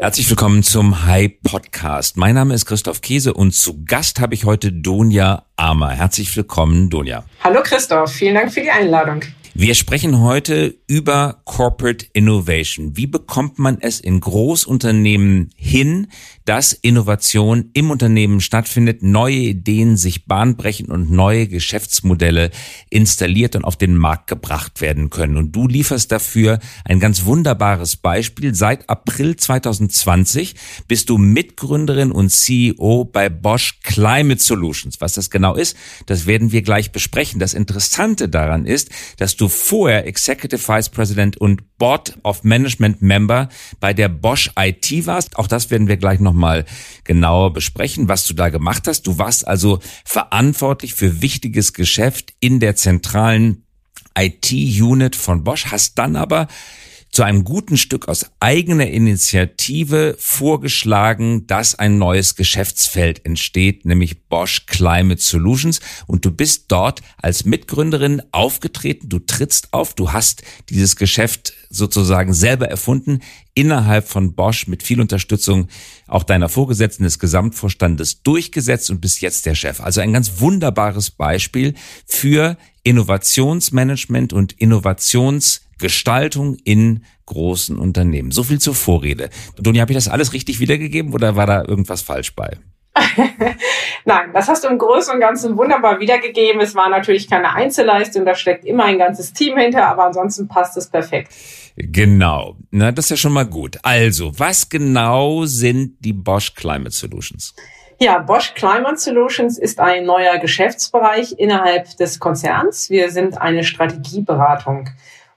Herzlich willkommen zum Hi Podcast. Mein Name ist Christoph Käse und zu Gast habe ich heute Donja Armer. Herzlich willkommen, Donja. Hallo Christoph, vielen Dank für die Einladung. Wir sprechen heute über Corporate Innovation. Wie bekommt man es in Großunternehmen hin, dass Innovation im Unternehmen stattfindet, neue Ideen sich bahnbrechen und neue Geschäftsmodelle installiert und auf den Markt gebracht werden können. Und du lieferst dafür ein ganz wunderbares Beispiel. Seit April 2020 bist du Mitgründerin und CEO bei Bosch Climate Solutions. Was das genau ist, das werden wir gleich besprechen. Das Interessante daran ist, dass du vorher Executive Vice President und Board of Management Member bei der Bosch IT warst. Auch das werden wir gleich nochmal genauer besprechen, was du da gemacht hast. Du warst also verantwortlich für wichtiges Geschäft in der zentralen IT-Unit von Bosch, hast dann aber zu einem guten Stück aus eigener Initiative vorgeschlagen, dass ein neues Geschäftsfeld entsteht, nämlich Bosch Climate Solutions. Und du bist dort als Mitgründerin aufgetreten, du trittst auf, du hast dieses Geschäft sozusagen selber erfunden, innerhalb von Bosch mit viel Unterstützung auch deiner Vorgesetzten des Gesamtvorstandes durchgesetzt und bist jetzt der Chef. Also ein ganz wunderbares Beispiel für Innovationsmanagement und Innovations Gestaltung in großen Unternehmen. So viel zur Vorrede. Doni, habe ich das alles richtig wiedergegeben oder war da irgendwas falsch bei? Nein, das hast du im Großen und Ganzen wunderbar wiedergegeben. Es war natürlich keine Einzelleistung, da steckt immer ein ganzes Team hinter, aber ansonsten passt es perfekt. Genau, na, das ist ja schon mal gut. Also, was genau sind die Bosch Climate Solutions? Ja, Bosch Climate Solutions ist ein neuer Geschäftsbereich innerhalb des Konzerns. Wir sind eine Strategieberatung.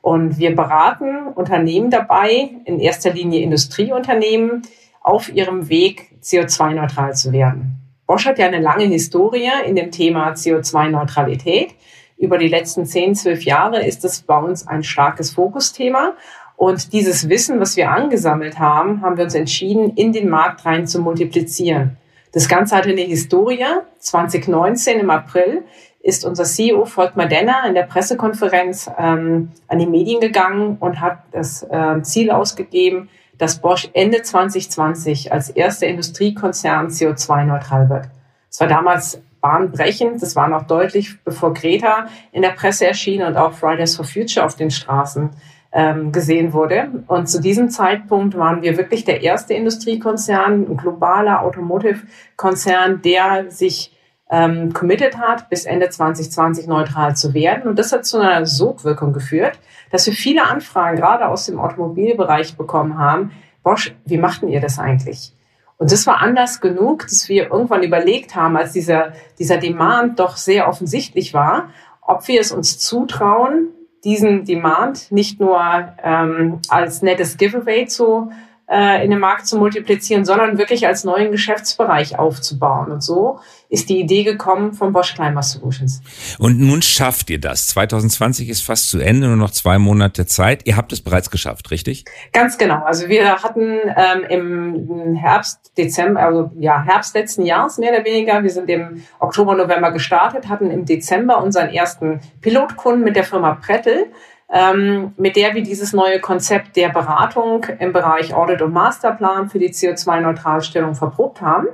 Und wir beraten Unternehmen dabei, in erster Linie Industrieunternehmen, auf ihrem Weg CO2-neutral zu werden. Bosch hat ja eine lange Historie in dem Thema CO2-Neutralität. Über die letzten 10, 12 Jahre ist es bei uns ein starkes Fokusthema. Und dieses Wissen, was wir angesammelt haben, haben wir uns entschieden, in den Markt rein zu multiplizieren. Das Ganze hatte eine Historie. 2019 im April ist unser CEO Volkmar Denner in der Pressekonferenz ähm, an die Medien gegangen und hat das äh, Ziel ausgegeben, dass Bosch Ende 2020 als erster Industriekonzern CO2-neutral wird. Es war damals bahnbrechend. Das war noch deutlich, bevor Greta in der Presse erschien und auch Fridays for Future auf den Straßen ähm, gesehen wurde. Und zu diesem Zeitpunkt waren wir wirklich der erste Industriekonzern, ein globaler Automotive-Konzern, der sich ähm, committed hat, bis Ende 2020 neutral zu werden. Und das hat zu einer Sogwirkung geführt, dass wir viele Anfragen gerade aus dem Automobilbereich bekommen haben. Bosch, wie machten ihr das eigentlich? Und das war anders genug, dass wir irgendwann überlegt haben, als dieser, dieser Demand doch sehr offensichtlich war, ob wir es uns zutrauen, diesen Demand nicht nur ähm, als nettes Giveaway zu äh, in den Markt zu multiplizieren, sondern wirklich als neuen Geschäftsbereich aufzubauen. Und so ist die Idee gekommen von Bosch Climate Solutions. Und nun schafft ihr das. 2020 ist fast zu Ende, nur noch zwei Monate Zeit. Ihr habt es bereits geschafft, richtig? Ganz genau. Also wir hatten ähm, im Herbst, Dezember, also ja, Herbst letzten Jahres mehr oder weniger. Wir sind im Oktober, November gestartet, hatten im Dezember unseren ersten Pilotkunden mit der Firma Prettel ähm, mit der wir dieses neue Konzept der Beratung im Bereich Audit und Masterplan für die CO2-Neutralstellung verprobt haben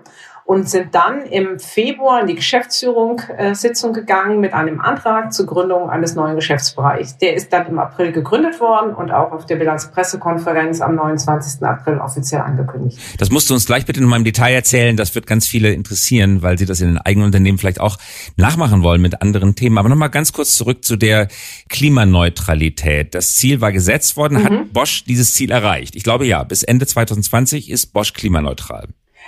und sind dann im Februar in die Geschäftsführung äh, gegangen mit einem Antrag zur Gründung eines neuen Geschäftsbereichs. Der ist dann im April gegründet worden und auch auf der Bilanzpressekonferenz am 29. April offiziell angekündigt. Das musst du uns gleich bitte mal im Detail erzählen. Das wird ganz viele interessieren, weil sie das in den eigenen Unternehmen vielleicht auch nachmachen wollen mit anderen Themen. Aber nochmal ganz kurz zurück zu der Klimaneutralität. Das Ziel war gesetzt worden. Mhm. Hat Bosch dieses Ziel erreicht? Ich glaube ja. Bis Ende 2020 ist Bosch klimaneutral.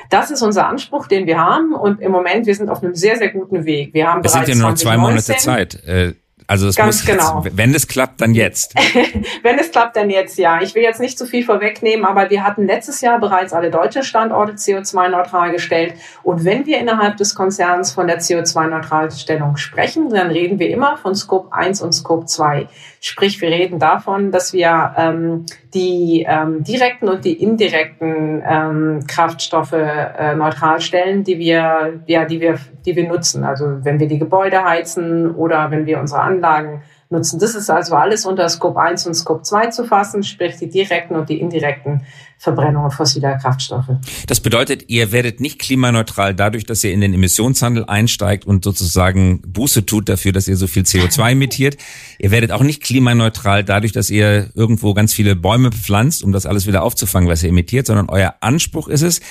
Das ist unser Anspruch, den wir haben. Und im Moment, wir sind auf einem sehr, sehr guten Weg. Wir haben es sind ja nur noch zwei Monate Zeit. Äh, also es Ganz muss genau. Jetzt, wenn es klappt, dann jetzt. wenn es klappt, dann jetzt, ja. Ich will jetzt nicht zu viel vorwegnehmen, aber wir hatten letztes Jahr bereits alle deutschen Standorte CO2-neutral gestellt. Und wenn wir innerhalb des Konzerns von der CO2-Neutralstellung sprechen, dann reden wir immer von Scope 1 und Scope 2. Sprich, wir reden davon, dass wir ähm, die ähm, direkten und die indirekten ähm, Kraftstoffe äh, neutral stellen, die wir, ja, die wir, die wir nutzen. Also wenn wir die Gebäude heizen oder wenn wir unsere Anlagen nutzen. Das ist also alles unter Scope 1 und Scope 2 zu fassen, sprich die direkten und die indirekten Verbrennungen fossiler Kraftstoffe. Das bedeutet, ihr werdet nicht klimaneutral dadurch, dass ihr in den Emissionshandel einsteigt und sozusagen Buße tut dafür, dass ihr so viel CO2 emittiert. Ihr werdet auch nicht klimaneutral dadurch, dass ihr irgendwo ganz viele Bäume pflanzt, um das alles wieder aufzufangen, was ihr emittiert, sondern euer Anspruch ist es,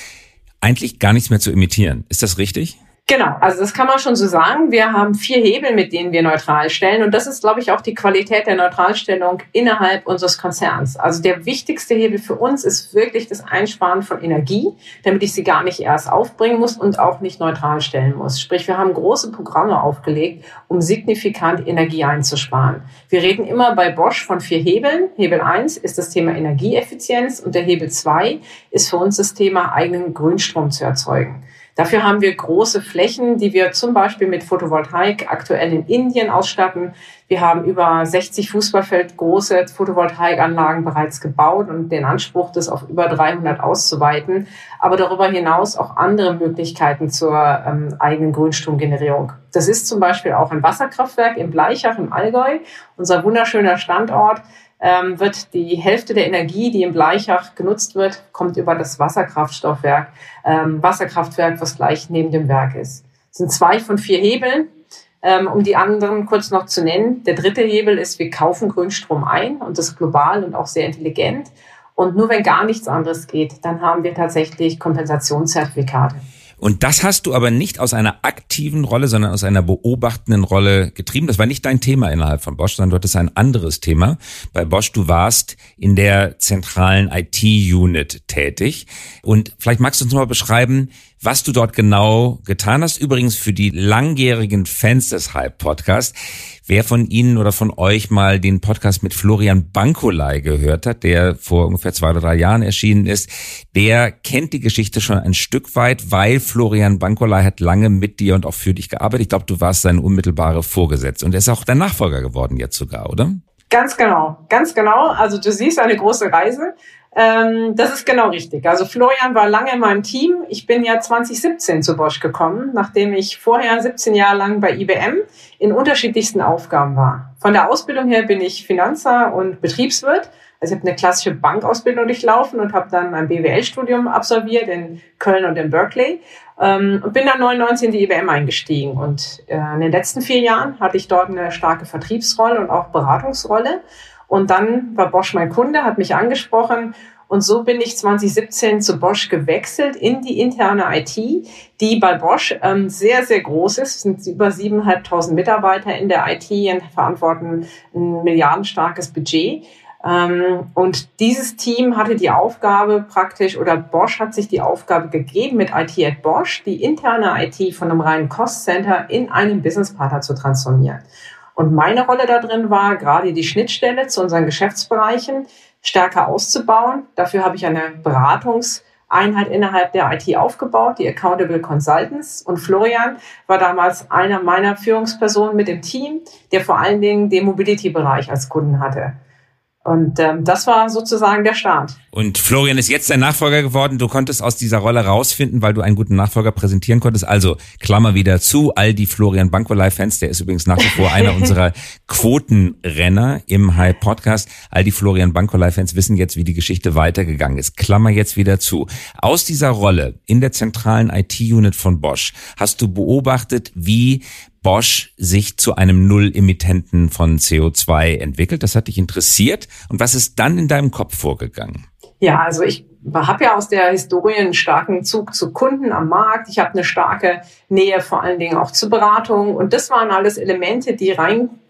eigentlich gar nichts mehr zu emittieren. Ist das richtig? Genau, also das kann man schon so sagen. Wir haben vier Hebel, mit denen wir neutral stellen. Und das ist, glaube ich, auch die Qualität der Neutralstellung innerhalb unseres Konzerns. Also der wichtigste Hebel für uns ist wirklich das Einsparen von Energie, damit ich sie gar nicht erst aufbringen muss und auch nicht neutral stellen muss. Sprich, wir haben große Programme aufgelegt, um signifikant Energie einzusparen. Wir reden immer bei Bosch von vier Hebeln. Hebel eins ist das Thema Energieeffizienz und der Hebel zwei ist für uns das Thema eigenen Grünstrom zu erzeugen. Dafür haben wir große Flächen, die wir zum Beispiel mit Photovoltaik aktuell in Indien ausstatten. Wir haben über 60 Fußballfeld große Photovoltaikanlagen bereits gebaut und den Anspruch, das auf über 300 auszuweiten. Aber darüber hinaus auch andere Möglichkeiten zur ähm, eigenen Grünstromgenerierung. Das ist zum Beispiel auch ein Wasserkraftwerk in Bleichach im Allgäu, unser wunderschöner Standort ähm, wird die Hälfte der Energie, die im Bleichach genutzt wird, kommt über das Wasserkraftstoffwerk, ähm, Wasserkraftwerk, was gleich neben dem Werk ist. Das sind zwei von vier Hebeln. Ähm, um die anderen kurz noch zu nennen. Der dritte Hebel ist, wir kaufen Grünstrom ein und das global und auch sehr intelligent. Und nur wenn gar nichts anderes geht, dann haben wir tatsächlich Kompensationszertifikate. Und das hast du aber nicht aus einer aktiven Rolle, sondern aus einer beobachtenden Rolle getrieben. Das war nicht dein Thema innerhalb von Bosch, sondern du hattest ein anderes Thema. Bei Bosch, du warst in der zentralen IT-Unit tätig. Und vielleicht magst du uns mal beschreiben, was du dort genau getan hast. Übrigens für die langjährigen Fans des Hype-Podcasts. Wer von Ihnen oder von euch mal den Podcast mit Florian Bankolei gehört hat, der vor ungefähr zwei oder drei Jahren erschienen ist, der kennt die Geschichte schon ein Stück weit, weil Florian Bankolei hat lange mit dir und auch für dich gearbeitet. Ich glaube, du warst sein unmittelbare Vorgesetzte und er ist auch dein Nachfolger geworden jetzt sogar, oder? Ganz genau, ganz genau. Also du siehst eine große Reise. Ähm, das ist genau richtig. Also Florian war lange in meinem Team. Ich bin ja 2017 zu Bosch gekommen, nachdem ich vorher 17 Jahre lang bei IBM in unterschiedlichsten Aufgaben war. Von der Ausbildung her bin ich Finanzer und Betriebswirt. Also ich habe eine klassische Bankausbildung durchlaufen und habe dann ein BWL-Studium absolviert in Köln und in Berkeley ähm, und bin dann 99 in die IBM eingestiegen. Und äh, in den letzten vier Jahren hatte ich dort eine starke Vertriebsrolle und auch Beratungsrolle und dann war Bosch mein Kunde, hat mich angesprochen und so bin ich 2017 zu Bosch gewechselt in die interne IT, die bei Bosch ähm, sehr, sehr groß ist. Es sind über 7.500 Mitarbeiter in der IT und verantworten ein milliardenstarkes Budget. Ähm, und dieses Team hatte die Aufgabe praktisch, oder Bosch hat sich die Aufgabe gegeben, mit IT at Bosch die interne IT von einem reinen Cost Center in einen Business Partner zu transformieren. Und meine Rolle da drin war, gerade die Schnittstelle zu unseren Geschäftsbereichen stärker auszubauen. Dafür habe ich eine Beratungseinheit innerhalb der IT aufgebaut, die Accountable Consultants. Und Florian war damals einer meiner Führungspersonen mit dem Team, der vor allen Dingen den Mobility-Bereich als Kunden hatte. Und ähm, das war sozusagen der Start. Und Florian ist jetzt dein Nachfolger geworden. Du konntest aus dieser Rolle rausfinden, weil du einen guten Nachfolger präsentieren konntest. Also Klammer wieder zu, all die Florian Bankolei-Fans, der ist übrigens nach wie vor einer unserer Quotenrenner im High Podcast. All die Florian Bankolei-Fans wissen jetzt, wie die Geschichte weitergegangen ist. Klammer jetzt wieder zu. Aus dieser Rolle in der zentralen IT-Unit von Bosch hast du beobachtet, wie Bosch sich zu einem Null-Emittenten von CO2 entwickelt. Das hat dich interessiert. Und was ist dann in deinem Kopf vorgegangen? Ja, also ich habe ja aus der Historie einen starken Zug zu Kunden am Markt. Ich habe eine starke Nähe vor allen Dingen auch zu Beratung. Und das waren alles Elemente, die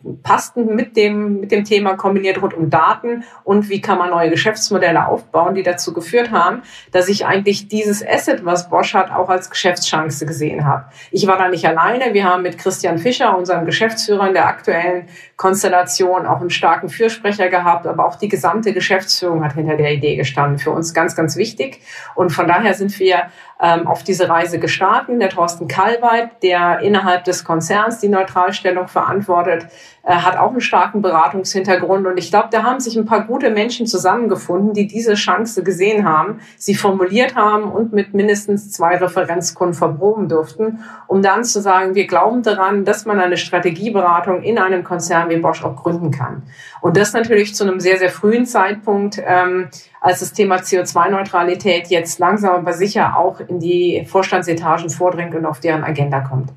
reinpassten mit dem, mit dem Thema kombiniert rund um Daten und wie kann man neue Geschäftsmodelle aufbauen, die dazu geführt haben, dass ich eigentlich dieses Asset, was Bosch hat, auch als Geschäftschance gesehen habe. Ich war da nicht alleine. Wir haben mit Christian Fischer, unserem Geschäftsführer in der aktuellen Konstellation, auch einen starken Fürsprecher gehabt, aber auch die gesamte Geschäftsführung hat hinter der Idee gestanden. Für uns ganz, ganz wichtig. Und von daher sind wir ähm, auf diese Reise gestartet. Der Thorsten Kalweit, der innerhalb des Konzerns die Neutralstellung verantwortet, hat auch einen starken Beratungshintergrund. Und ich glaube, da haben sich ein paar gute Menschen zusammengefunden, die diese Chance gesehen haben, sie formuliert haben und mit mindestens zwei Referenzkunden verproben durften, um dann zu sagen, wir glauben daran, dass man eine Strategieberatung in einem Konzern wie Bosch auch gründen kann. Und das natürlich zu einem sehr, sehr frühen Zeitpunkt, ähm, als das Thema CO2-Neutralität jetzt langsam aber sicher auch in die Vorstandsetagen vordringt und auf deren Agenda kommt.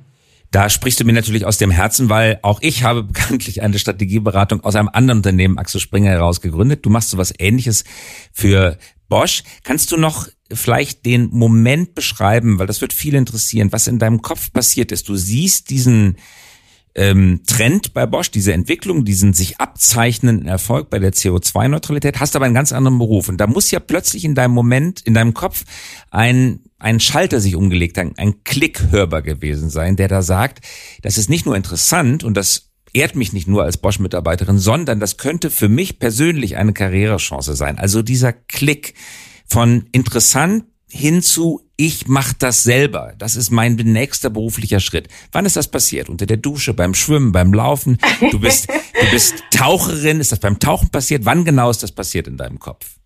Da sprichst du mir natürlich aus dem Herzen, weil auch ich habe bekanntlich eine Strategieberatung aus einem anderen Unternehmen, Axel Springer, heraus gegründet. Du machst so was ähnliches für Bosch. Kannst du noch vielleicht den Moment beschreiben, weil das wird viel interessieren, was in deinem Kopf passiert ist? Du siehst diesen ähm, Trend bei Bosch, diese Entwicklung, diesen sich abzeichnenden Erfolg bei der CO2-Neutralität, hast aber einen ganz anderen Beruf. Und da muss ja plötzlich in deinem Moment, in deinem Kopf ein, ein Schalter sich umgelegt, ein, ein Klick hörbar gewesen sein, der da sagt, das ist nicht nur interessant und das ehrt mich nicht nur als Bosch-Mitarbeiterin, sondern das könnte für mich persönlich eine Karrierechance sein. Also dieser Klick von interessant hin zu ich mache das selber. Das ist mein nächster beruflicher Schritt. Wann ist das passiert? Unter der Dusche, beim Schwimmen, beim Laufen? Du bist, du bist Taucherin. Ist das beim Tauchen passiert? Wann genau ist das passiert in deinem Kopf?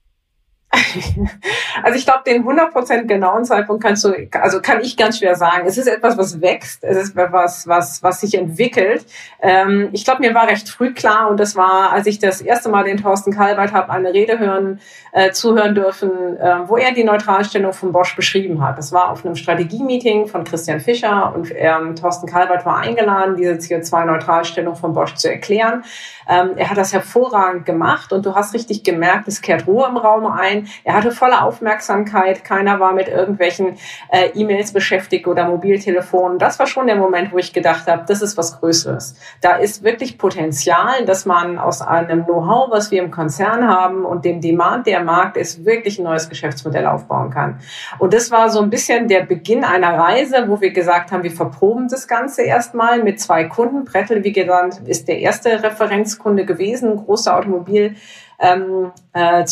Also ich glaube, den 100% genauen Zeitpunkt kannst du, also kann ich ganz schwer sagen. Es ist etwas, was wächst, es ist etwas, was, was sich entwickelt. Ähm, ich glaube, mir war recht früh klar und das war, als ich das erste Mal den Thorsten Kalbert habe eine Rede hören, äh, zuhören dürfen, äh, wo er die Neutralstellung von Bosch beschrieben hat. Das war auf einem Strategie-Meeting von Christian Fischer und ähm, Thorsten Kalbert war eingeladen, diese CO2-Neutralstellung von Bosch zu erklären. Ähm, er hat das hervorragend gemacht und du hast richtig gemerkt, es kehrt Ruhe im Raum ein. Er hatte volle Aufmerksamkeit. Keiner war mit irgendwelchen äh, E-Mails beschäftigt oder Mobiltelefonen. Das war schon der Moment, wo ich gedacht habe, das ist was Größeres. Da ist wirklich Potenzial, dass man aus einem Know-how, was wir im Konzern haben und dem Demand, der Markt ist, wirklich ein neues Geschäftsmodell aufbauen kann. Und das war so ein bisschen der Beginn einer Reise, wo wir gesagt haben, wir verproben das Ganze erstmal mit zwei Kunden. Prettel, wie gesagt, ist der erste Referenzkunde gewesen, großer Automobil ähm, äh,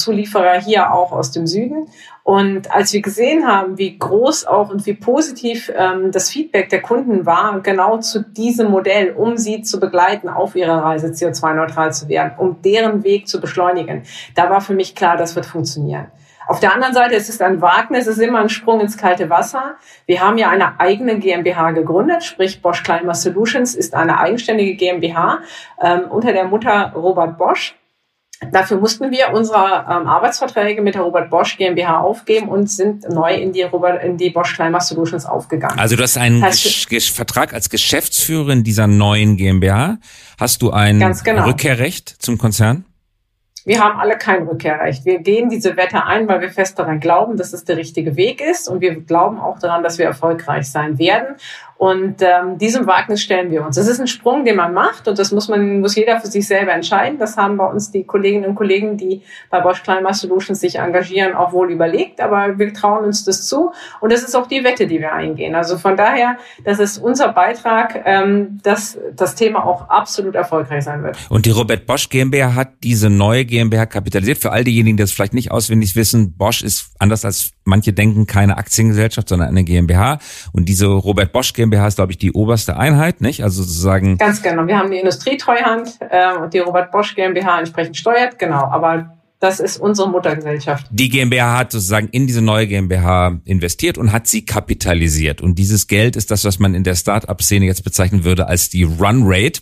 hier auch aus dem Süden. Und als wir gesehen haben, wie groß auch und wie positiv ähm, das Feedback der Kunden war, genau zu diesem Modell, um sie zu begleiten auf ihrer Reise CO2-neutral zu werden, um deren Weg zu beschleunigen, da war für mich klar, das wird funktionieren. Auf der anderen Seite es ist ein Wagnis, es ist immer ein Sprung ins kalte Wasser. Wir haben ja eine eigene GmbH gegründet, sprich Bosch Climate Solutions ist eine eigenständige GmbH ähm, unter der Mutter Robert Bosch. Dafür mussten wir unsere ähm, Arbeitsverträge mit der Robert Bosch GmbH aufgeben und sind neu in die, Robert, in die Bosch Climate Solutions aufgegangen. Also du hast einen heißt, Vertrag als Geschäftsführerin dieser neuen GmbH. Hast du ein genau. Rückkehrrecht zum Konzern? Wir haben alle kein Rückkehrrecht. Wir gehen diese Wette ein, weil wir fest daran glauben, dass es der richtige Weg ist. Und wir glauben auch daran, dass wir erfolgreich sein werden. Und ähm, diesem Wagnis stellen wir uns. Das ist ein Sprung, den man macht und das muss man, muss jeder für sich selber entscheiden. Das haben bei uns die Kolleginnen und Kollegen, die bei Bosch Climate Solutions sich engagieren, auch wohl überlegt, aber wir trauen uns das zu und das ist auch die Wette, die wir eingehen. Also von daher, das ist unser Beitrag, ähm, dass das Thema auch absolut erfolgreich sein wird. Und die Robert Bosch GmbH hat diese neue GmbH kapitalisiert. Für all diejenigen, die das vielleicht nicht auswendig wissen, Bosch ist anders als manche denken keine Aktiengesellschaft, sondern eine GmbH und diese Robert Bosch GmbH ist, glaube ich, die oberste Einheit, nicht? Also sozusagen. Ganz genau. Wir haben die Industrietreuhand äh, und die Robert Bosch GmbH entsprechend steuert, genau. Aber das ist unsere Muttergesellschaft. Die GmbH hat sozusagen in diese neue GmbH investiert und hat sie kapitalisiert. Und dieses Geld ist das, was man in der Start-up-Szene jetzt bezeichnen würde als die Run Rate.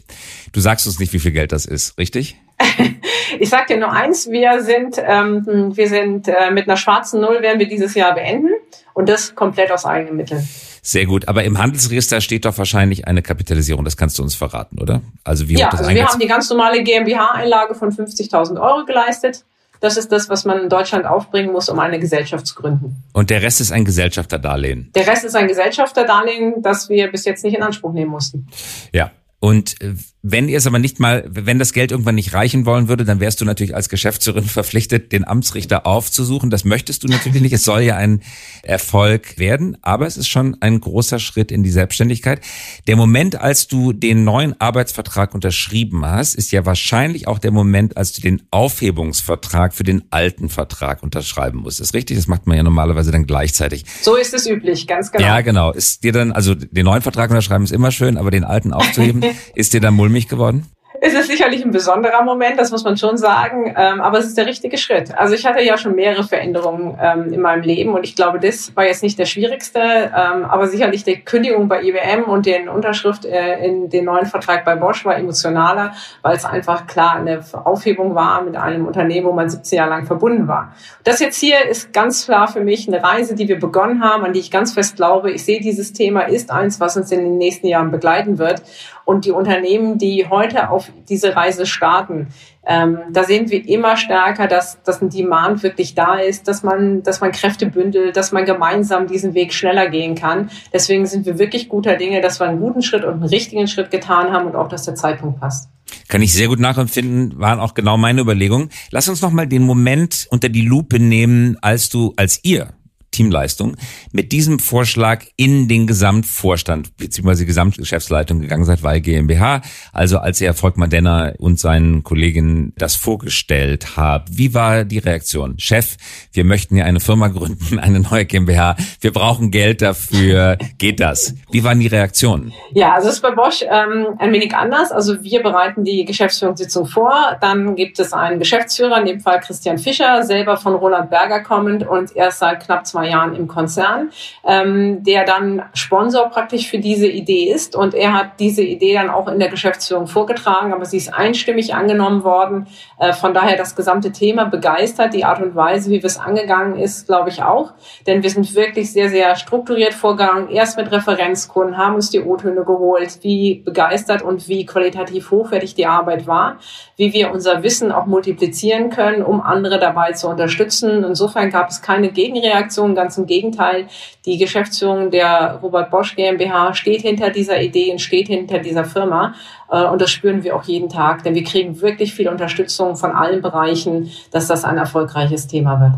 Du sagst uns nicht, wie viel Geld das ist, richtig? ich sag dir nur eins, wir sind, ähm, wir sind äh, mit einer schwarzen Null werden wir dieses Jahr beenden und das komplett aus eigenen Mitteln. Sehr gut. Aber im Handelsregister steht doch wahrscheinlich eine Kapitalisierung. Das kannst du uns verraten, oder? Also wie ja, das also wir haben die ganz normale GmbH-Einlage von 50.000 Euro geleistet. Das ist das, was man in Deutschland aufbringen muss, um eine Gesellschaft zu gründen. Und der Rest ist ein Gesellschafterdarlehen? Der Rest ist ein Gesellschafterdarlehen, das wir bis jetzt nicht in Anspruch nehmen mussten. Ja. Und äh, wenn ihr es aber nicht mal, wenn das Geld irgendwann nicht reichen wollen würde, dann wärst du natürlich als Geschäftsführerin verpflichtet, den Amtsrichter aufzusuchen. Das möchtest du natürlich nicht. Es soll ja ein Erfolg werden, aber es ist schon ein großer Schritt in die Selbstständigkeit. Der Moment, als du den neuen Arbeitsvertrag unterschrieben hast, ist ja wahrscheinlich auch der Moment, als du den Aufhebungsvertrag für den alten Vertrag unterschreiben musst. Ist richtig? Das macht man ja normalerweise dann gleichzeitig. So ist es üblich, ganz genau. Ja, genau. Ist dir dann, also den neuen Vertrag unterschreiben ist immer schön, aber den alten aufzuheben, ist dir dann mulmig geworden? Es ist sicherlich ein besonderer Moment, das muss man schon sagen, ähm, aber es ist der richtige Schritt. Also ich hatte ja schon mehrere Veränderungen ähm, in meinem Leben und ich glaube, das war jetzt nicht der schwierigste, ähm, aber sicherlich die Kündigung bei IBM und die Unterschrift äh, in den neuen Vertrag bei Bosch war emotionaler, weil es einfach klar eine Aufhebung war mit einem Unternehmen, wo man 17 Jahre lang verbunden war. Das jetzt hier ist ganz klar für mich eine Reise, die wir begonnen haben, an die ich ganz fest glaube. Ich sehe, dieses Thema ist eins, was uns in den nächsten Jahren begleiten wird. Und die Unternehmen, die heute auf diese Reise starten, ähm, da sehen wir immer stärker, dass, dass ein Demand wirklich da ist, dass man, dass man Kräfte bündelt, dass man gemeinsam diesen Weg schneller gehen kann. Deswegen sind wir wirklich guter Dinge, dass wir einen guten Schritt und einen richtigen Schritt getan haben und auch, dass der Zeitpunkt passt. Kann ich sehr gut nachempfinden, waren auch genau meine Überlegungen. Lass uns noch mal den Moment unter die Lupe nehmen, als du, als ihr Teamleistung, mit diesem Vorschlag in den Gesamtvorstand bzw. Gesamtgeschäftsleitung gegangen seid, weil GmbH, also als ihr Volkmar Denner und seinen Kolleginnen das vorgestellt habt. Wie war die Reaktion? Chef, wir möchten ja eine Firma gründen, eine neue GmbH, wir brauchen Geld dafür, geht das? Wie waren die Reaktionen? Ja, also es ist bei Bosch ähm, ein wenig anders. Also wir bereiten die Geschäftsführungssitzung vor, dann gibt es einen Geschäftsführer, in dem Fall Christian Fischer, selber von Roland Berger kommend und erst seit knapp zwei Jahren im Konzern, ähm, der dann Sponsor praktisch für diese Idee ist. Und er hat diese Idee dann auch in der Geschäftsführung vorgetragen, aber sie ist einstimmig angenommen worden. Äh, von daher das gesamte Thema begeistert. Die Art und Weise, wie wir es angegangen ist, glaube ich auch. Denn wir sind wirklich sehr, sehr strukturiert vorgegangen. Erst mit Referenzkunden, haben uns die O-Töne geholt, wie begeistert und wie qualitativ hochwertig die Arbeit war, wie wir unser Wissen auch multiplizieren können, um andere dabei zu unterstützen. Insofern gab es keine Gegenreaktion Ganz im Gegenteil, die Geschäftsführung der Robert Bosch GmbH steht hinter dieser Idee und steht hinter dieser Firma. Äh, und das spüren wir auch jeden Tag, denn wir kriegen wirklich viel Unterstützung von allen Bereichen, dass das ein erfolgreiches Thema wird.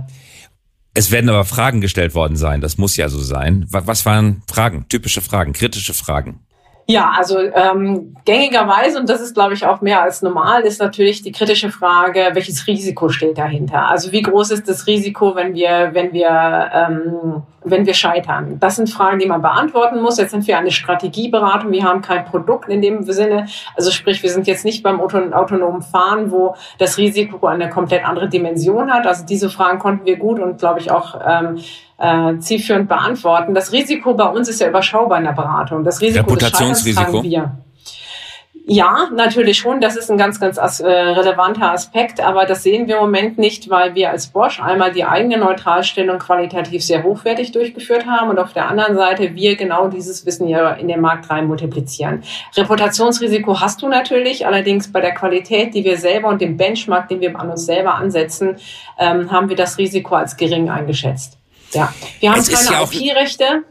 Es werden aber Fragen gestellt worden sein, das muss ja so sein. Was waren Fragen, typische Fragen, kritische Fragen? Ja, also ähm, gängigerweise, und das ist, glaube ich, auch mehr als normal, ist natürlich die kritische Frage, welches Risiko steht dahinter? Also wie groß ist das Risiko, wenn wir, wenn wir, ähm, wenn wir scheitern? Das sind Fragen, die man beantworten muss. Jetzt sind wir eine Strategieberatung, wir haben kein Produkt in dem Sinne. Also sprich, wir sind jetzt nicht beim autonomen Fahren, wo das Risiko eine komplett andere Dimension hat. Also diese Fragen konnten wir gut und, glaube ich, auch ähm, äh, zielführend beantworten. Das Risiko bei uns ist ja überschaubar in der Beratung. Das Risiko Reputationsrisiko. Des wir. Ja, natürlich schon. Das ist ein ganz, ganz as äh, relevanter Aspekt. Aber das sehen wir im Moment nicht, weil wir als Bosch einmal die eigene Neutralstellung qualitativ sehr hochwertig durchgeführt haben und auf der anderen Seite wir genau dieses Wissen hier in den Markt rein multiplizieren. Reputationsrisiko hast du natürlich. Allerdings bei der Qualität, die wir selber und dem Benchmark, den wir an uns selber ansetzen, ähm, haben wir das Risiko als gering eingeschätzt. Ja, wir haben es keine ja IP-Rechte.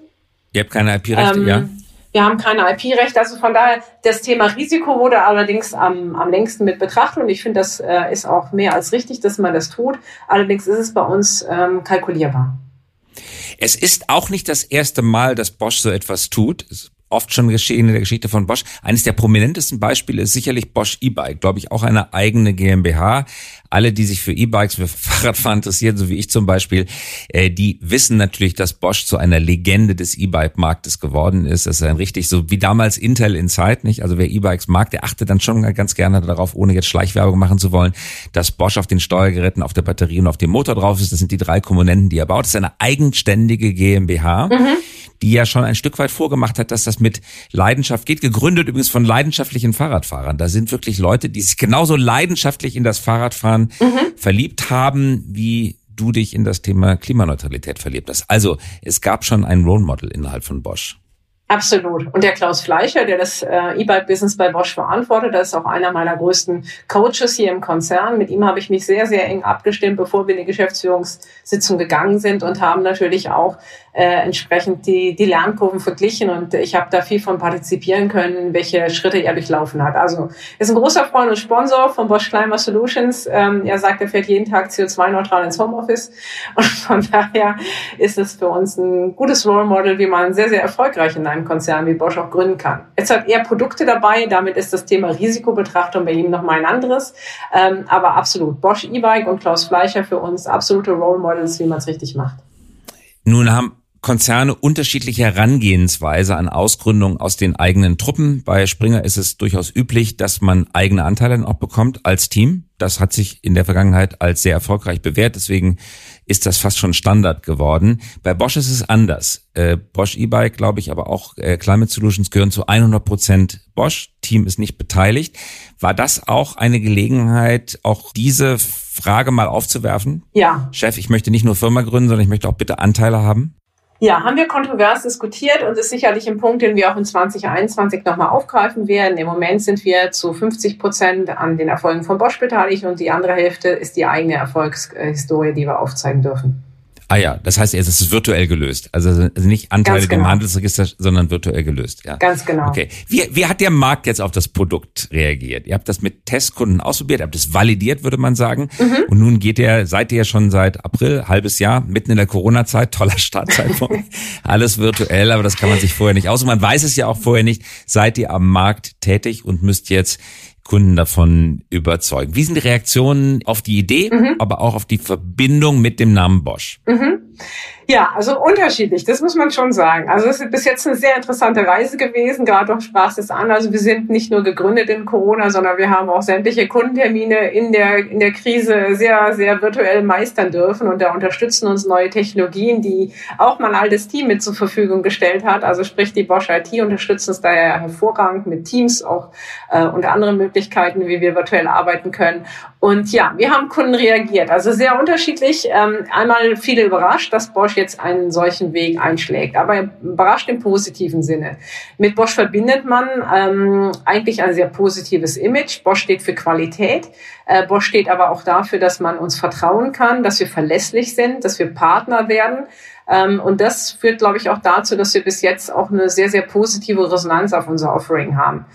Ihr habt keine IP-Rechte, ähm, ja. Wir haben keine IP-Rechte, also von daher, das Thema Risiko wurde allerdings am, am längsten mit betrachtet und ich finde, das äh, ist auch mehr als richtig, dass man das tut. Allerdings ist es bei uns ähm, kalkulierbar. Es ist auch nicht das erste Mal, dass Bosch so etwas tut. Es oft schon geschehen in der Geschichte von Bosch. Eines der prominentesten Beispiele ist sicherlich Bosch E-Bike, glaube ich, auch eine eigene GmbH. Alle, die sich für E-Bikes, für Fahrradfahren interessieren, so wie ich zum Beispiel, äh, die wissen natürlich, dass Bosch zu einer Legende des E-Bike-Marktes geworden ist. Das ist ein richtig so wie damals Intel in Zeit, nicht? Also wer E-Bikes mag, der achtet dann schon ganz gerne darauf, ohne jetzt Schleichwerbung machen zu wollen, dass Bosch auf den Steuergeräten, auf der Batterie und auf dem Motor drauf ist. Das sind die drei Komponenten, die er baut. Das ist eine eigenständige GmbH. Mhm die ja schon ein Stück weit vorgemacht hat, dass das mit Leidenschaft geht. Gegründet übrigens von leidenschaftlichen Fahrradfahrern. Da sind wirklich Leute, die sich genauso leidenschaftlich in das Fahrradfahren mhm. verliebt haben, wie du dich in das Thema Klimaneutralität verliebt hast. Also es gab schon ein Role Model innerhalb von Bosch. Absolut. Und der Klaus Fleischer, der das äh, E-Bike-Business bei Bosch verantwortet, das ist auch einer meiner größten Coaches hier im Konzern. Mit ihm habe ich mich sehr, sehr eng abgestimmt, bevor wir in die Geschäftsführungssitzung gegangen sind und haben natürlich auch äh, entsprechend die, die Lernkurven verglichen und ich habe da viel von partizipieren können, welche Schritte er durchlaufen hat. Also ist ein großer Freund und Sponsor von Bosch Climate Solutions. Ähm, er sagt, er fährt jeden Tag CO2-neutral ins Homeoffice und von daher ist es für uns ein gutes Role Model, wie man sehr, sehr erfolgreich in einem Konzern wie Bosch auch gründen kann. Jetzt hat er Produkte dabei, damit ist das Thema Risikobetrachtung bei ihm nochmal ein anderes, ähm, aber absolut Bosch E-Bike und Klaus Fleischer für uns absolute Role Models, wie man es richtig macht. Nun haben Konzerne unterschiedliche Herangehensweise an Ausgründung aus den eigenen Truppen. Bei Springer ist es durchaus üblich, dass man eigene Anteile dann auch bekommt als Team. Das hat sich in der Vergangenheit als sehr erfolgreich bewährt. Deswegen ist das fast schon Standard geworden. Bei Bosch ist es anders. Äh, Bosch E-Bike, glaube ich, aber auch äh, Climate Solutions gehören zu 100 Prozent Bosch. Team ist nicht beteiligt. War das auch eine Gelegenheit, auch diese Frage mal aufzuwerfen? Ja. Chef, ich möchte nicht nur Firma gründen, sondern ich möchte auch bitte Anteile haben? Ja, haben wir kontrovers diskutiert und ist sicherlich ein Punkt, den wir auch in 2021 nochmal aufgreifen werden. Im Moment sind wir zu 50 Prozent an den Erfolgen von Bosch beteiligt und die andere Hälfte ist die eigene Erfolgshistorie, die wir aufzeigen dürfen. Ah ja, das heißt, es ist virtuell gelöst. Also nicht Anteile genau. dem Handelsregister, sondern virtuell gelöst. Ja. Ganz genau. Okay. Wie, wie hat der Markt jetzt auf das Produkt reagiert? Ihr habt das mit Testkunden ausprobiert, habt es validiert, würde man sagen. Mhm. Und nun geht ihr, seid ihr schon seit April, halbes Jahr, mitten in der Corona-Zeit, toller Startzeitpunkt. Alles virtuell, aber das kann man sich vorher nicht aus. Und man weiß es ja auch vorher nicht. Seid ihr am Markt tätig und müsst jetzt Kunden davon überzeugen. Wie sind die Reaktionen auf die Idee, mhm. aber auch auf die Verbindung mit dem Namen Bosch? Mhm. Ja, also unterschiedlich, das muss man schon sagen. Also es ist bis jetzt eine sehr interessante Reise gewesen, gerade auch sprachst es an. Also wir sind nicht nur gegründet in Corona, sondern wir haben auch sämtliche Kundentermine in der, in der Krise sehr, sehr virtuell meistern dürfen und da unterstützen uns neue Technologien, die auch mein altes Team mit zur Verfügung gestellt hat. Also sprich, die Bosch IT unterstützt uns daher hervorragend mit Teams auch äh, und anderen Möglichkeiten, wie wir virtuell arbeiten können. Und ja, wir haben Kunden reagiert, also sehr unterschiedlich. Ähm, einmal viele überrascht, dass Bosch jetzt einen solchen Weg einschlägt, aber überrascht im positiven Sinne. Mit Bosch verbindet man ähm, eigentlich ein sehr positives Image. Bosch steht für Qualität. Äh, Bosch steht aber auch dafür, dass man uns vertrauen kann, dass wir verlässlich sind, dass wir Partner werden. Ähm, und das führt, glaube ich, auch dazu, dass wir bis jetzt auch eine sehr, sehr positive Resonanz auf unser Offering haben.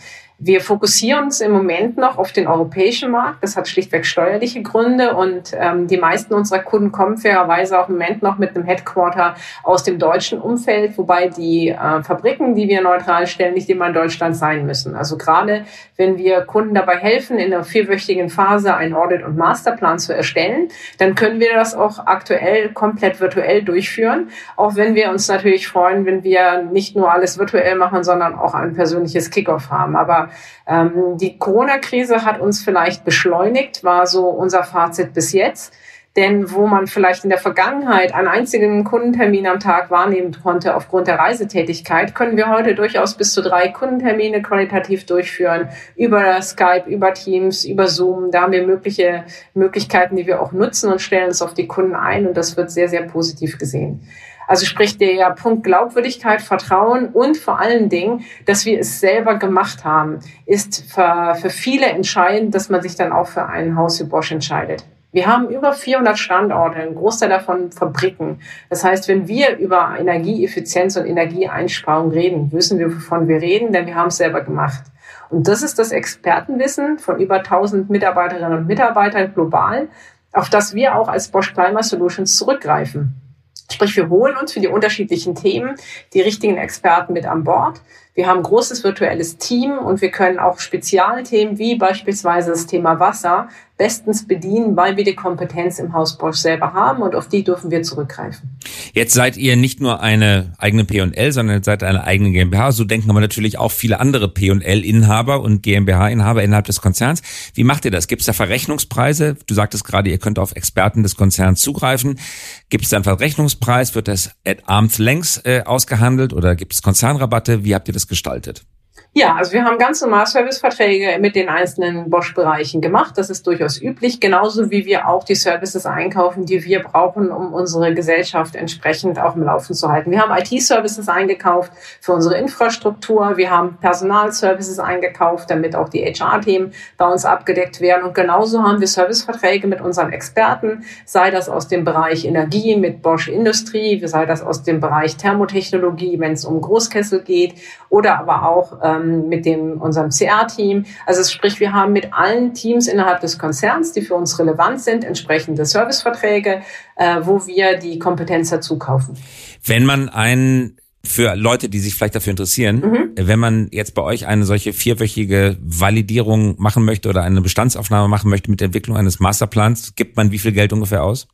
Wir fokussieren uns im Moment noch auf den europäischen Markt. Das hat schlichtweg steuerliche Gründe und ähm, die meisten unserer Kunden kommen fairerweise auch im Moment noch mit einem Headquarter aus dem deutschen Umfeld, wobei die äh, Fabriken, die wir neutral stellen, nicht immer in Deutschland sein müssen. Also gerade wenn wir Kunden dabei helfen, in einer vierwöchigen Phase einen Audit- und Masterplan zu erstellen, dann können wir das auch aktuell komplett virtuell durchführen. Auch wenn wir uns natürlich freuen, wenn wir nicht nur alles virtuell machen, sondern auch ein persönliches Kickoff haben. Aber ähm, die Corona-Krise hat uns vielleicht beschleunigt, war so unser Fazit bis jetzt. Denn wo man vielleicht in der Vergangenheit einen einzigen Kundentermin am Tag wahrnehmen konnte aufgrund der Reisetätigkeit, können wir heute durchaus bis zu drei Kundentermine qualitativ durchführen. Über Skype, über Teams, über Zoom. Da haben wir mögliche Möglichkeiten, die wir auch nutzen und stellen es auf die Kunden ein. Und das wird sehr, sehr positiv gesehen. Also sprich der Punkt Glaubwürdigkeit, Vertrauen und vor allen Dingen, dass wir es selber gemacht haben, ist für, für viele entscheidend, dass man sich dann auch für ein Haus wie Bosch entscheidet. Wir haben über 400 Standorte, ein Großteil davon Fabriken. Das heißt, wenn wir über Energieeffizienz und Energieeinsparung reden, wissen wir, wovon wir reden, denn wir haben es selber gemacht. Und das ist das Expertenwissen von über 1000 Mitarbeiterinnen und Mitarbeitern global, auf das wir auch als Bosch Climate Solutions zurückgreifen. Sprich, wir holen uns für die unterschiedlichen Themen die richtigen Experten mit an Bord. Wir haben ein großes virtuelles Team und wir können auch Spezialthemen wie beispielsweise das Thema Wasser bestens bedienen, weil wir die Kompetenz im Haus Bosch selber haben und auf die dürfen wir zurückgreifen. Jetzt seid ihr nicht nur eine eigene P&L, sondern seid eine eigene GmbH. So denken aber natürlich auch viele andere P&L-Inhaber und GmbH-Inhaber innerhalb des Konzerns. Wie macht ihr das? Gibt es da Verrechnungspreise? Du sagtest gerade, ihr könnt auf Experten des Konzerns zugreifen. Gibt es da einen Verrechnungspreis? Wird das at arm's length äh, ausgehandelt oder gibt es Konzernrabatte? Wie habt ihr das gestaltet? Ja, also wir haben ganz normal Serviceverträge mit den einzelnen Bosch-Bereichen gemacht. Das ist durchaus üblich, genauso wie wir auch die Services einkaufen, die wir brauchen, um unsere Gesellschaft entsprechend auch im Laufen zu halten. Wir haben IT-Services eingekauft für unsere Infrastruktur. Wir haben Personalservices eingekauft, damit auch die HR-Themen bei uns abgedeckt werden. Und genauso haben wir Serviceverträge mit unseren Experten, sei das aus dem Bereich Energie mit Bosch Industrie, sei das aus dem Bereich Thermotechnologie, wenn es um Großkessel geht, oder aber auch ähm, mit dem, unserem CR-Team. Also sprich, wir haben mit allen Teams innerhalb des Konzerns, die für uns relevant sind, entsprechende Serviceverträge, äh, wo wir die Kompetenz dazu kaufen. Wenn man ein für Leute, die sich vielleicht dafür interessieren, mhm. wenn man jetzt bei euch eine solche vierwöchige Validierung machen möchte oder eine Bestandsaufnahme machen möchte mit der Entwicklung eines Masterplans, gibt man wie viel Geld ungefähr aus?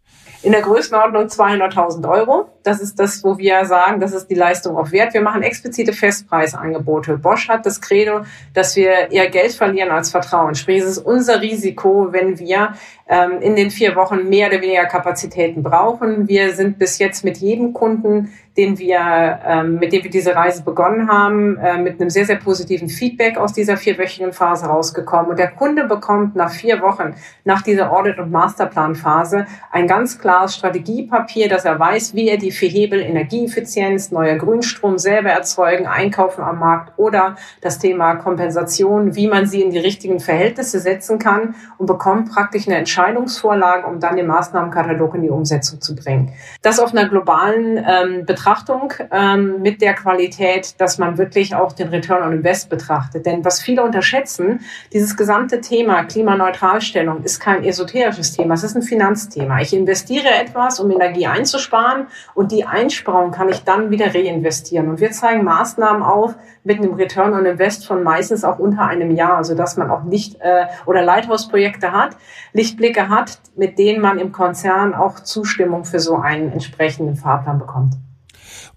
In der Größenordnung 200.000 Euro. Das ist das, wo wir sagen, das ist die Leistung auch wert. Wir machen explizite Festpreisangebote. Bosch hat das Credo, dass wir eher Geld verlieren als Vertrauen. Sprich, es ist unser Risiko, wenn wir ähm, in den vier Wochen mehr oder weniger Kapazitäten brauchen. Wir sind bis jetzt mit jedem Kunden, den wir, ähm, mit dem wir diese Reise begonnen haben, äh, mit einem sehr, sehr positiven Feedback aus dieser vierwöchigen Phase rausgekommen. Und der Kunde bekommt nach vier Wochen, nach dieser Audit- und Masterplanphase, ein ganz klares Strategiepapier, dass er weiß, wie er die vier Hebel Energieeffizienz, neuer Grünstrom selber erzeugen, einkaufen am Markt oder das Thema Kompensation, wie man sie in die richtigen Verhältnisse setzen kann und bekommt praktisch eine Entscheidungsvorlage, um dann den Maßnahmenkatalog in die Umsetzung zu bringen. Das auf einer globalen ähm, Betrachtung ähm, mit der Qualität, dass man wirklich auch den Return on Invest betrachtet. Denn was viele unterschätzen, dieses gesamte Thema Klimaneutralstellung ist kein esoterisches Thema, es ist ein Finanzthema. Ich investiere etwas, um Energie einzusparen und die Einsparung kann ich dann wieder reinvestieren. Und wir zeigen Maßnahmen auf mit einem Return on Invest von meistens auch unter einem Jahr, sodass man auch nicht äh, oder Lighthouse-Projekte hat, Lichtblicke hat, mit denen man im Konzern auch Zustimmung für so einen entsprechenden Fahrplan bekommt.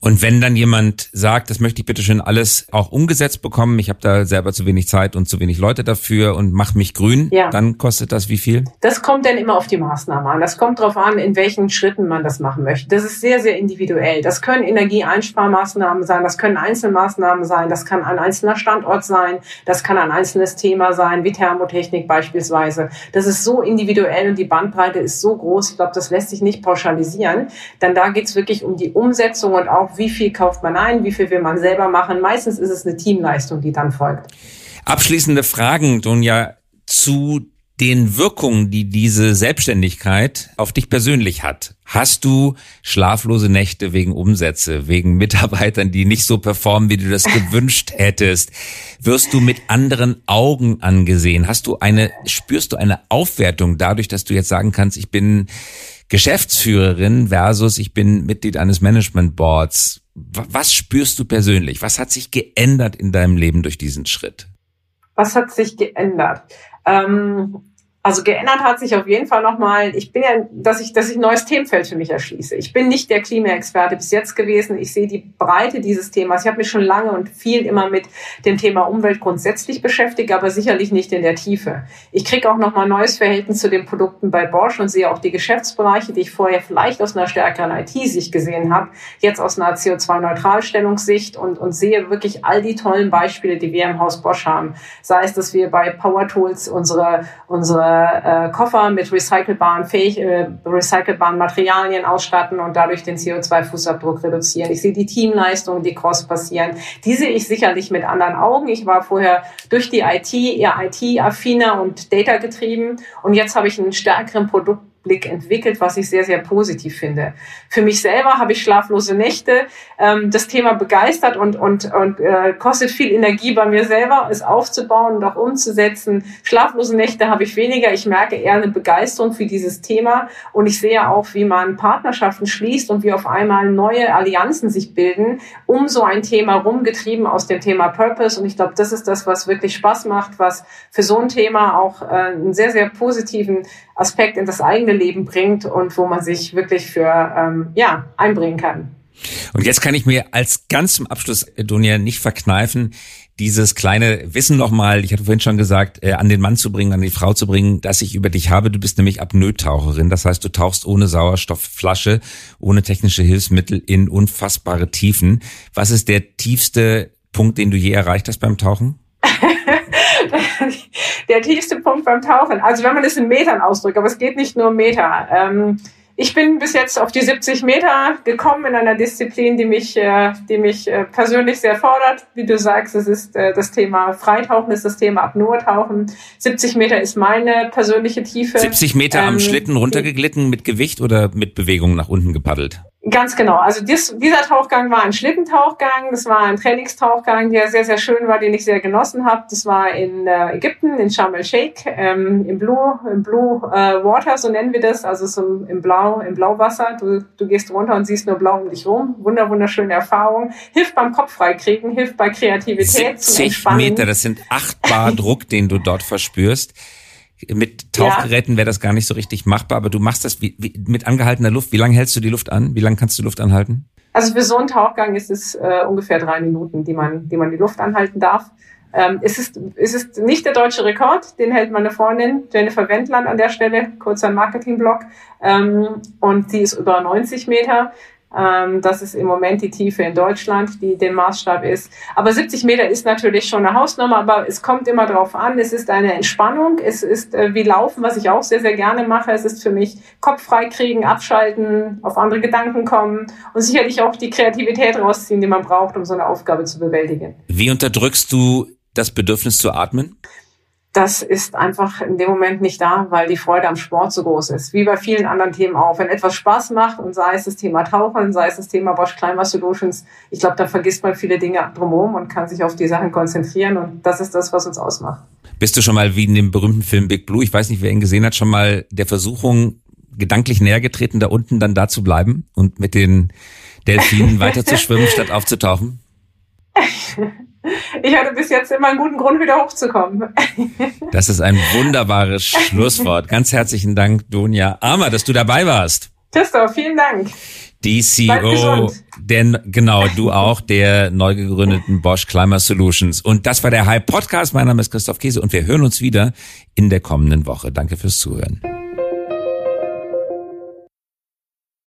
Und wenn dann jemand sagt, das möchte ich bitte schön alles auch umgesetzt bekommen, ich habe da selber zu wenig Zeit und zu wenig Leute dafür und mach mich grün, ja. dann kostet das wie viel? Das kommt dann immer auf die Maßnahme an. Das kommt darauf an, in welchen Schritten man das machen möchte. Das ist sehr, sehr individuell. Das können Energieeinsparmaßnahmen sein, das können Einzelmaßnahmen sein, das kann ein einzelner Standort sein, das kann ein einzelnes Thema sein, wie Thermotechnik beispielsweise. Das ist so individuell und die Bandbreite ist so groß, ich glaube, das lässt sich nicht pauschalisieren. Denn da geht es wirklich um die Umsetzung und auch auch, wie viel kauft man ein, wie viel will man selber machen. Meistens ist es eine Teamleistung, die dann folgt. Abschließende Fragen, Donja, zu den Wirkungen, die diese Selbstständigkeit auf dich persönlich hat. Hast du schlaflose Nächte wegen Umsätze, wegen Mitarbeitern, die nicht so performen, wie du das gewünscht hättest? Wirst du mit anderen Augen angesehen? Hast du eine, spürst du eine Aufwertung dadurch, dass du jetzt sagen kannst, ich bin Geschäftsführerin versus ich bin Mitglied eines Management Boards. Was spürst du persönlich? Was hat sich geändert in deinem Leben durch diesen Schritt? Was hat sich geändert? Ähm, also geändert hat sich auf jeden Fall nochmal, ich bin ja, dass ich, dass ich ein neues Themenfeld für mich erschließe. Ich bin nicht der Klimaexperte bis jetzt gewesen. Ich sehe die Breite dieses Themas. Ich habe mich schon lange und viel immer mit dem Thema Umwelt grundsätzlich beschäftigt, aber sicherlich nicht in der Tiefe. Ich kriege auch nochmal ein neues Verhältnis zu den Produkten bei Bosch und sehe auch die Geschäftsbereiche, die ich vorher vielleicht aus einer stärkeren IT-Sicht gesehen habe, jetzt aus einer CO2-Neutralstellungssicht und, und sehe wirklich all die tollen Beispiele, die wir im Haus Bosch haben. Sei es, dass wir bei Power Tools unsere, unsere äh, Koffer mit recycelbaren, fähig, äh, recycelbaren Materialien ausstatten und dadurch den CO2-Fußabdruck reduzieren. Ich sehe die Teamleistungen, die cross passieren. Die sehe ich sicherlich mit anderen Augen. Ich war vorher durch die IT eher IT-affiner und data-getrieben und jetzt habe ich einen stärkeren Produkt Blick entwickelt, was ich sehr, sehr positiv finde. Für mich selber habe ich schlaflose Nächte. Ähm, das Thema begeistert und, und, und äh, kostet viel Energie bei mir selber, es aufzubauen und auch umzusetzen. Schlaflose Nächte habe ich weniger. Ich merke eher eine Begeisterung für dieses Thema und ich sehe auch, wie man Partnerschaften schließt und wie auf einmal neue Allianzen sich bilden, um so ein Thema rumgetrieben aus dem Thema Purpose. Und ich glaube, das ist das, was wirklich Spaß macht, was für so ein Thema auch äh, einen sehr, sehr positiven Aspekt in das eigene Leben bringt und wo man sich wirklich für ähm, ja einbringen kann. Und jetzt kann ich mir als ganz zum Abschluss, Dunja, nicht verkneifen, dieses kleine Wissen nochmal, ich hatte vorhin schon gesagt, äh, an den Mann zu bringen, an die Frau zu bringen, dass ich über dich habe. Du bist nämlich Apnoe-Taucherin. Das heißt, du tauchst ohne Sauerstoffflasche, ohne technische Hilfsmittel in unfassbare Tiefen. Was ist der tiefste Punkt, den du je erreicht hast beim Tauchen? der tiefste Punkt beim Tauchen. Also wenn man das in Metern ausdrückt, aber es geht nicht nur um Meter. Ähm, ich bin bis jetzt auf die 70 Meter gekommen in einer Disziplin, die mich, äh, die mich äh, persönlich sehr fordert. Wie du sagst, es ist äh, das Thema Freitauchen, ist das Thema Apnoe-Tauchen. 70 Meter ist meine persönliche Tiefe. 70 Meter ähm, am Schlitten runtergeglitten mit Gewicht oder mit Bewegung nach unten gepaddelt? Ganz genau. Also dies, dieser Tauchgang war ein Schlittentauchgang. Das war ein Trainingstauchgang, der sehr, sehr schön war, den ich sehr genossen habe. Das war in äh, Ägypten, in Sharm el-Sheikh, ähm, im Blue, im Blue äh, Water, so nennen wir das, also so im Blau, im Blauwasser. Du, du gehst runter und siehst nur blau um dich rum. Wunder, wunderschöne Erfahrung. Hilft beim Kopf freikriegen, hilft bei Kreativität. 70 Meter, das sind acht Bar Druck, den du dort verspürst. Mit Tauchgeräten wäre das gar nicht so richtig machbar, aber du machst das wie, wie, mit angehaltener Luft. Wie lange hältst du die Luft an? Wie lange kannst du Luft anhalten? Also für so einen Tauchgang ist es äh, ungefähr drei Minuten, die man, die man die Luft anhalten darf. Ähm, es, ist, es ist nicht der deutsche Rekord, den hält meine Freundin Jennifer Wendland an der Stelle, kurzer Marketingblock. Ähm, und die ist über 90 Meter. Ähm, das ist im Moment die Tiefe in Deutschland, die den Maßstab ist. Aber 70 Meter ist natürlich schon eine Hausnummer, aber es kommt immer darauf an. Es ist eine Entspannung. Es ist äh, wie Laufen, was ich auch sehr, sehr gerne mache. Es ist für mich Kopf frei kriegen, abschalten, auf andere Gedanken kommen und sicherlich auch die Kreativität rausziehen, die man braucht, um so eine Aufgabe zu bewältigen. Wie unterdrückst du das Bedürfnis zu atmen? Das ist einfach in dem Moment nicht da, weil die Freude am Sport so groß ist. Wie bei vielen anderen Themen auch. Wenn etwas Spaß macht und sei es das Thema Tauchen, sei es das Thema Bosch Climber Solutions, ich glaube, da vergisst man viele Dinge drumherum und kann sich auf die Sachen konzentrieren und das ist das, was uns ausmacht. Bist du schon mal wie in dem berühmten Film Big Blue, ich weiß nicht, wer ihn gesehen hat, schon mal der Versuchung gedanklich näher getreten, da unten dann da zu bleiben und mit den Delfinen weiter zu schwimmen, statt aufzutauchen? ich hatte bis jetzt immer einen guten Grund, wieder hochzukommen. Das ist ein wunderbares Schlusswort. Ganz herzlichen Dank, Donja Armer, dass du dabei warst. Christoph, vielen Dank. Die CEO, der, genau, du auch, der neu gegründeten Bosch Climate Solutions. Und das war der Hype Podcast. Mein Name ist Christoph Käse und wir hören uns wieder in der kommenden Woche. Danke fürs Zuhören.